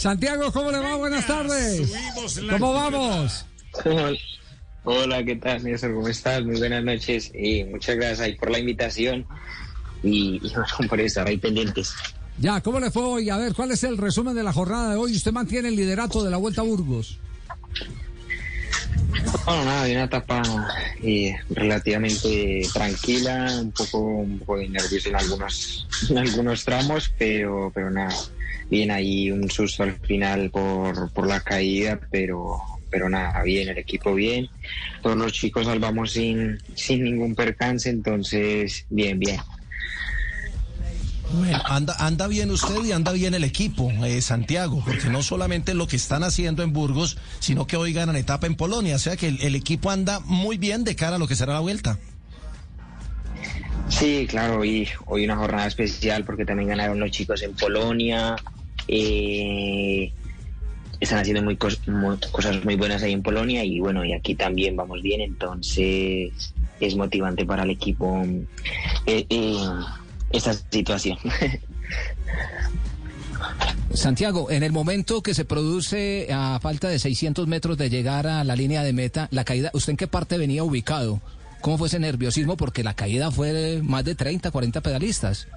Santiago, ¿cómo le va? Buenas tardes. ¿Cómo vamos? Hola, ¿qué tal, Néstor? ¿Cómo estás? Muy buenas noches y muchas gracias ahí por la invitación y, y por estar ahí pendientes. Ya, ¿cómo le fue hoy? A ver, ¿cuál es el resumen de la jornada de hoy? Usted mantiene el liderato de la Vuelta a Burgos. Bueno, nada, de una etapa eh, relativamente tranquila, un poco, un poco de nervios en algunos, en algunos tramos, pero, pero nada, bien ahí un susto al final por, por la caída, pero, pero nada, bien, el equipo bien, todos los chicos salvamos sin, sin ningún percance, entonces bien, bien. Bueno, anda, anda bien usted y anda bien el equipo, eh, Santiago, porque no solamente lo que están haciendo en Burgos, sino que hoy ganan etapa en Polonia, o sea que el, equipo anda muy bien de cara a lo que será la vuelta. Sí, claro, hoy, hoy una jornada especial porque también ganaron los chicos en Polonia. Eh, están haciendo muy, cosas muy buenas ahí en Polonia y bueno, y aquí también vamos bien, entonces es motivante para el equipo. Eh, esta situación. Santiago, en el momento que se produce a falta de 600 metros de llegar a la línea de meta, la caída, ¿usted en qué parte venía ubicado? ¿Cómo fue ese nerviosismo? Porque la caída fue más de 30, 40 pedalistas.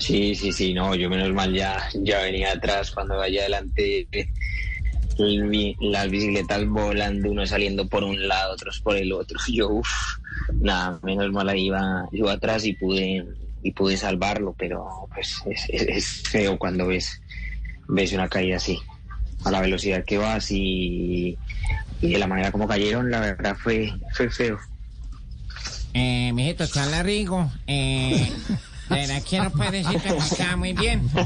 Sí, sí, sí, no, yo menos mal ya, ya venía atrás cuando vaya adelante las bicicletas volando, uno saliendo por un lado, otros por el otro. Yo, uff, nada, menos mal ahí iba yo atrás y pude y pude salvarlo, pero pues es, feo cuando ves, ves una caída así, a la velocidad que vas y, de la manera como cayeron, la verdad fue, fue feo. Eh, mijito, la Rigo, eh, ¿Verdad que no puede decir que está muy bien?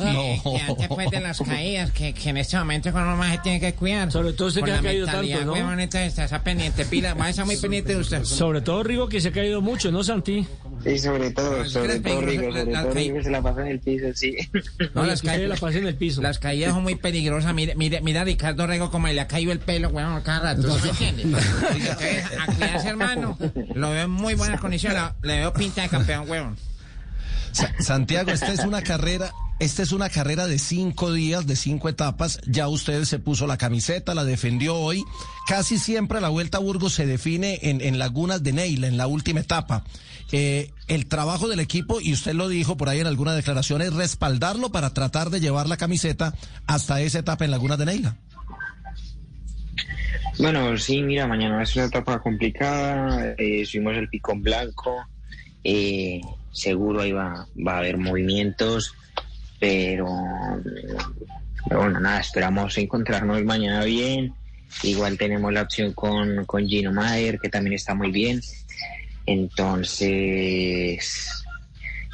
Eh, ya después de las caídas, que, que en este momento con más se tiene que cuidar. Sobre todo usted que ha caído tanto, ¿no? Huevón, está, esa pendiente pila, va a estar muy pendiente de usted. Sobre todo Rigo que se ha caído mucho, ¿no, Santi? Sí, sobre todo, sobre todo Rigo, sobre todo Rigo se la pasa en el piso, sí. No, las caídas la pasa en el piso. Las caídas son muy peligrosas. Mire, mire, mira Ricardo Rego como le ha caído el pelo, weón, cada rato. ¿Sí me entiende? Entonces, a cuidarse, hermano. Lo veo en muy buenas condiciones. Le veo pinta de campeón, weón. Santiago, esta es una carrera, esta es una carrera de cinco días, de cinco etapas. Ya usted se puso la camiseta, la defendió hoy. Casi siempre la Vuelta a Burgos se define en, Lagunas de Neila, en la última etapa. Eh, el trabajo del equipo, y usted lo dijo por ahí en alguna declaración, es respaldarlo para tratar de llevar la camiseta hasta esa etapa en Lagunas de Neila. Bueno, sí, mira, mañana es una etapa complicada. Eh, subimos el picón blanco. Eh, seguro ahí va, va a haber movimientos, pero, bueno, nada, esperamos encontrarnos mañana bien. Igual tenemos la opción con, con Gino Mayer, que también está muy bien. Entonces,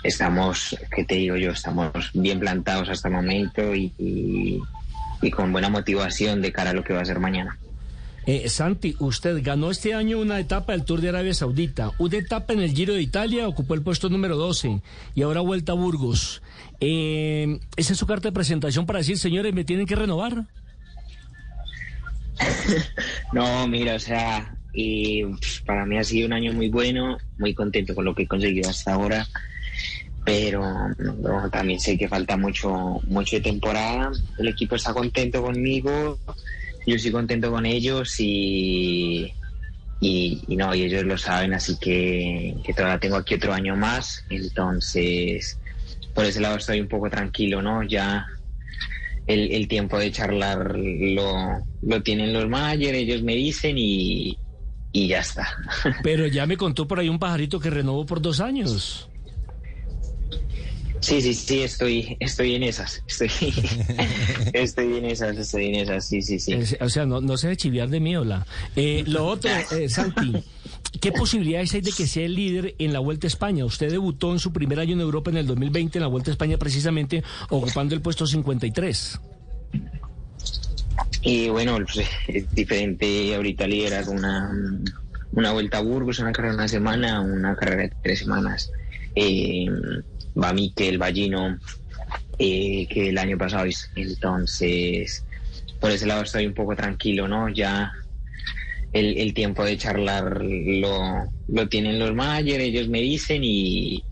estamos, ¿qué te digo yo? Estamos bien plantados hasta el momento y con buena motivación de cara a lo que va a ser mañana. Eh, Santi, usted ganó este año una etapa del Tour de Arabia Saudita, una etapa en el Giro de Italia, ocupó el puesto número 12 y ahora vuelta a Burgos. Eh, ¿Esa es su carta de presentación para decir, señores, me tienen que renovar? no, mira, o sea, y para mí ha sido un año muy bueno, muy contento con lo que he conseguido hasta ahora, pero también sé que falta mucho, mucho de temporada. El equipo está contento conmigo yo estoy contento con ellos y, y, no, y ellos lo saben, así que, que todavía tengo aquí otro año más, entonces por ese lado estoy un poco tranquilo, ¿no? Ya el, el tiempo de charlar lo, lo tienen los managers, ellos me dicen y, y ya está. Pero ya me contó por ahí un pajarito que renovó por dos años. Sí, sí, sí, estoy, estoy en esas, estoy, estoy en esas, estoy en esas, sí, sí, sí. o sea, no, no se debe chiviar de mí, hola. Eh, lo otro, eh, Santi, ¿qué posibilidades hay de que sea el líder en la Vuelta a España? Usted debutó en su primer año en Europa en el 2020 en la Vuelta a España precisamente ocupando el puesto 53. Y bueno, pues, es diferente ahorita liderar una, una Vuelta a Burgos, una carrera de una semana, una carrera de tres semanas. Eh, va Miquel Ballino, eh, que el año pasado Entonces, por ese lado estoy un poco tranquilo, ¿no? Ya el, tiempo de charlar lo, lo tienen los Mayer, ellos me dicen y,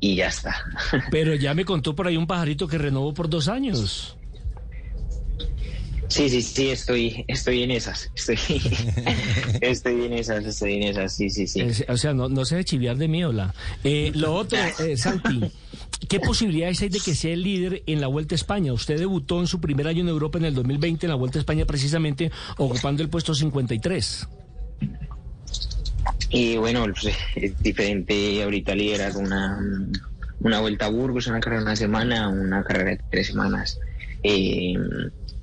y ya está. Pero ya me contó por ahí un pajarito que renovó por dos años. Sí, sí, sí, estoy, estoy en esas, estoy, estoy en esas, estoy en esas, sí, sí, sí. o sea, no, no se debe chiviar de mí, hola. Eh, lo otro, eh, Santi, ¿qué posibilidades hay de que sea el líder en la Vuelta a España? Usted debutó en su primer año en Europa en el 2020 en la Vuelta a España precisamente ocupando el puesto 53. Y bueno, pues, es diferente ahorita liderar una, una Vuelta a Burgos, una carrera de una semana, una carrera de tres semanas. Eh,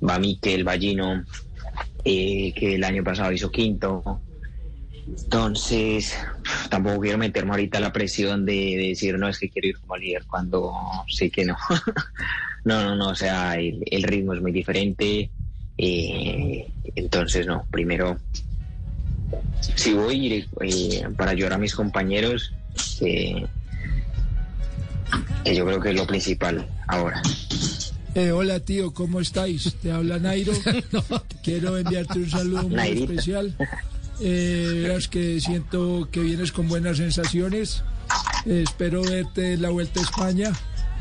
va Miquel Ballino, eh, que el año pasado hizo quinto. Entonces, tampoco quiero meterme ahorita la presión de, decir, no, es que quiero ir como líder cuando sé que no. no, no, no, o sea, el, ritmo es muy diferente. Eh, entonces, no, primero, si voy, eh, para ayudar a mis compañeros, que yo creo que es lo principal ahora. Eh, hola tío, ¿cómo estáis? Te habla Nairo. Quiero enviarte un saludo muy especial. Eh, que siento que vienes con buenas sensaciones. Eh, espero verte en la Vuelta a España.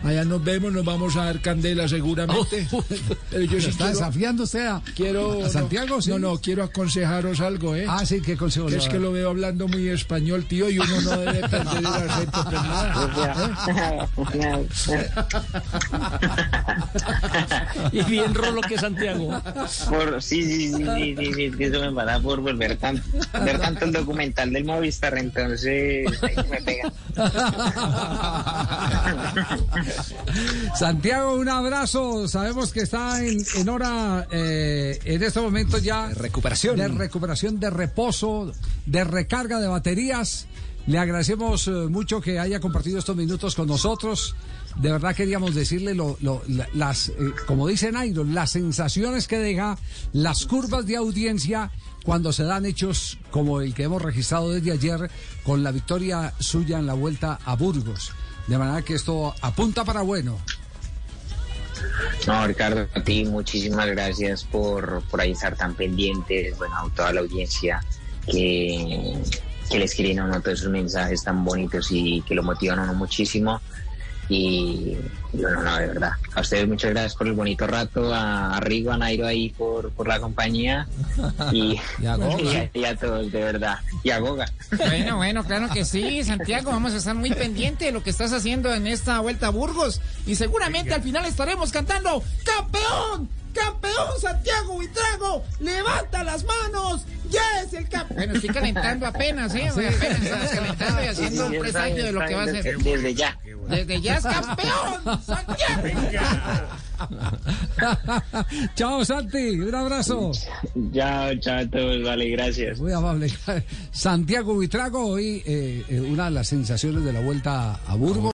Allá nos vemos, nos vamos a dar candela seguramente. Oh. Pero yo sí está desafiando usted a, quiero, Santiago? No, no, quiero aconsejaros algo, ¿eh? Ah, sí, ¿qué consejo Es que lo veo hablando muy español, tío, y uno no debe perder el acento pues nada. y bien rolo que Santiago. Por, sí, sí, sí, sí, sí, sí, eso me va a dar por volver tanto, ver tanto el documental del Movistar, entonces me pega. Santiago, un abrazo. Sabemos que está en, hora, eh, en este momento ya. De recuperación. De recuperación, de reposo, de recarga de baterías. Le agradecemos eh, mucho que haya compartido estos minutos con nosotros. De verdad queríamos decirle lo, las, eh, como dice Nairo, las sensaciones que deja, las curvas de audiencia cuando se dan hechos como el que hemos registrado desde ayer con la victoria suya en la vuelta a Burgos. De manera que esto apunta para bueno. No, Ricardo, a ti muchísimas gracias por, por ahí estar tan pendientes, bueno, a toda la audiencia que, que les escriben a uno todos esos mensajes tan bonitos y que lo motivan a uno muchísimo. Y, bueno, no, de verdad. A ustedes muchas gracias por el bonito rato, a, Rigo, a Nairo ahí por, por la compañía y, y, a, todos, de verdad. Y a Goga. Bueno, bueno, claro que sí, Santiago, vamos a estar muy pendientes de lo que estás haciendo en esta vuelta a Burgos y seguramente al final estaremos cantando ¡Campeón! ¡Campeón Santiago Buitrago! ¡Levanta las manos! ¡Ya es el campeón! Bueno, estoy calentando apenas, ¿eh? Apenas estamos calentando y haciendo un presagio de lo que va a ser. Desde ya. Desde ya es campeón, Santiago. chao, Santi. Un abrazo. Chao, chao a todos. Vale, gracias. Muy amable. Santiago Buitrago, hoy eh, eh, una de las sensaciones de la vuelta a Burgos.